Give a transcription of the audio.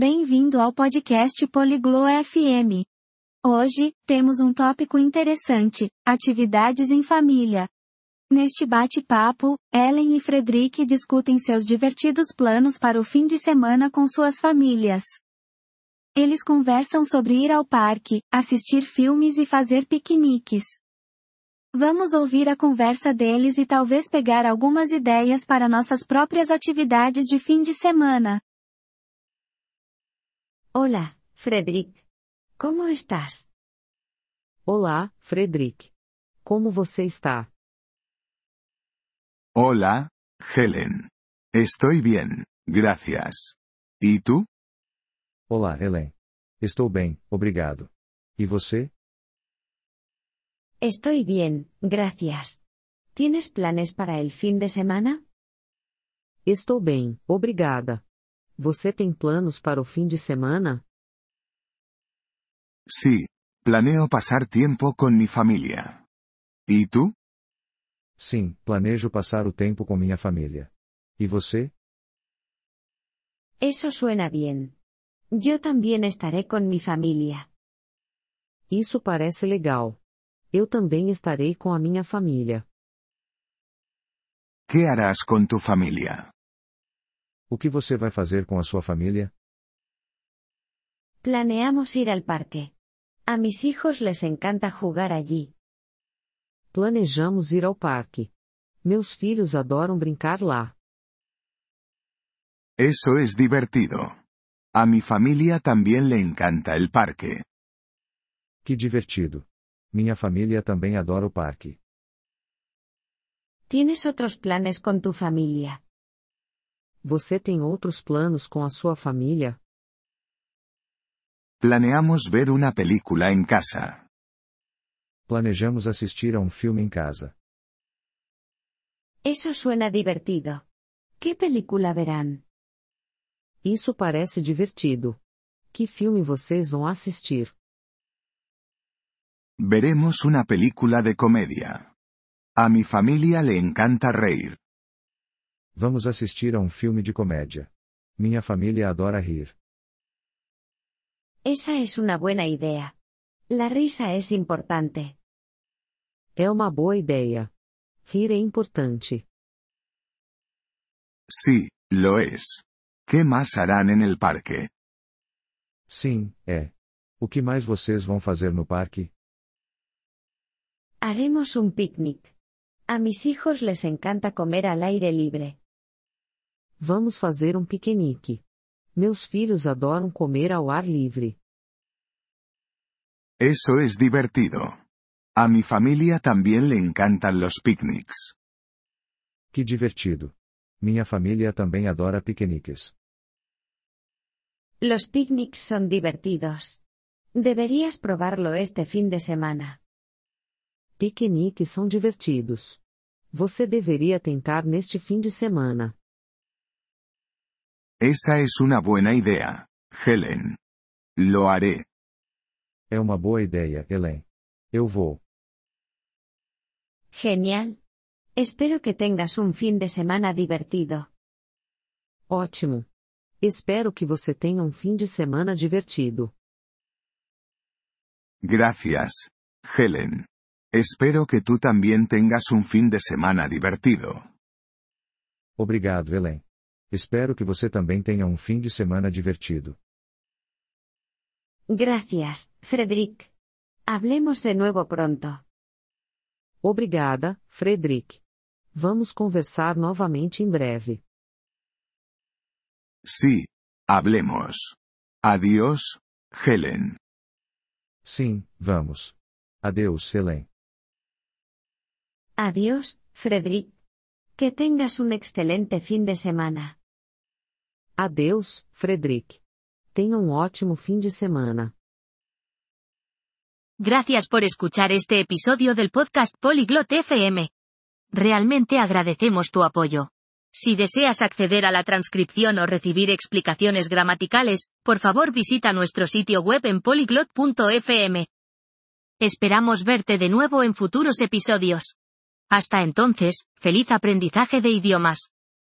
Bem-vindo ao podcast Poliglo FM. Hoje, temos um tópico interessante: atividades em família. Neste bate-papo, Ellen e Frederick discutem seus divertidos planos para o fim de semana com suas famílias. Eles conversam sobre ir ao parque, assistir filmes e fazer piqueniques. Vamos ouvir a conversa deles e talvez pegar algumas ideias para nossas próprias atividades de fim de semana. Hola, Frederick. Como estás? Olá, Frederick. Como você está? Hola, Helen. Estoy bien, gracias. ¿Y tú? Olá, Helen. Estou bem, obrigado. E você? Estoy bien, gracias. ¿Tienes planes para el fin de semana? Estou bem, obrigada. Você tem planos para o fim de semana? Sí, planeo pasar tiempo con mi familia. ¿Y tú? Sim, planejo passar o tempo com minha família. E você? Eso suena bien. Yo también estaré con mi familia. Isso parece legal. Eu também estarei com a minha família. ¿Qué harás con tu familia? O que você vai fazer com a sua família? Planeamos ir al parque. A mis hijos les encanta jugar allí. Planejamos ir ao parque. Meus filhos adoram brincar lá. Eso es divertido. A mi familia también le encanta el parque. Que divertido. Minha família também adora o parque. ¿Tienes otros planes con tu familia? Você tem outros planos com a sua família? Planeamos ver una película en casa. Planejamos assistir a um filme em casa. Eso suena divertido. ¿Qué película verán? Isso parece divertido. Que filme vocês vão assistir? Veremos una película de comedia. A mi familia le encanta reír. Vamos assistir a um filme de comédia. Minha família adora rir. Esa es una buena idea. La risa es importante. É uma boa ideia. Rir é importante. Sí, lo es. ¿Qué más harán en el parque? Sim, é. O que mais vocês vão fazer no parque? Haremos un picnic. A mis hijos les encanta comer al aire libre. Vamos fazer um piquenique. Meus filhos adoram comer ao ar livre. Eso es divertido. A mi familia también le encantan los picnics. Que divertido. Minha família também adora piqueniques. Los picnics son divertidos. Deberías probarlo este fin de semana. Piqueniques são divertidos. Você deveria tentar neste fim de semana. Esa es una buena idea, Helen. Lo haré. É uma boa ideia, Helen. Eu vou. Genial. Espero que tengas un fin de semana divertido. Ótimo. Espero que você tenha um fim de semana divertido. Gracias, Helen. Espero que tú también tengas un fin de semana divertido. Obrigado, Helen. Espero que você também tenha um fim de semana divertido. Gracias, Frederick. Hablemos de nuevo pronto. Obrigada, Frederick. Vamos conversar novamente em breve. Sí, hablemos. Adiós, Helen. Sim, vamos. Adeus, Helen. Adiós, Frederick. Que tengas un excelente fin de semana. Adeus, Frederick. Tenha um ótimo fim de semana. Gracias por escuchar este episodio del podcast Polyglot FM. Realmente agradecemos tu apoyo. Si deseas acceder a la transcripción o recibir explicaciones gramaticales, por favor visita nuestro sitio web en polyglot.fm. Esperamos verte de nuevo en futuros episodios. Hasta entonces, feliz aprendizaje de idiomas.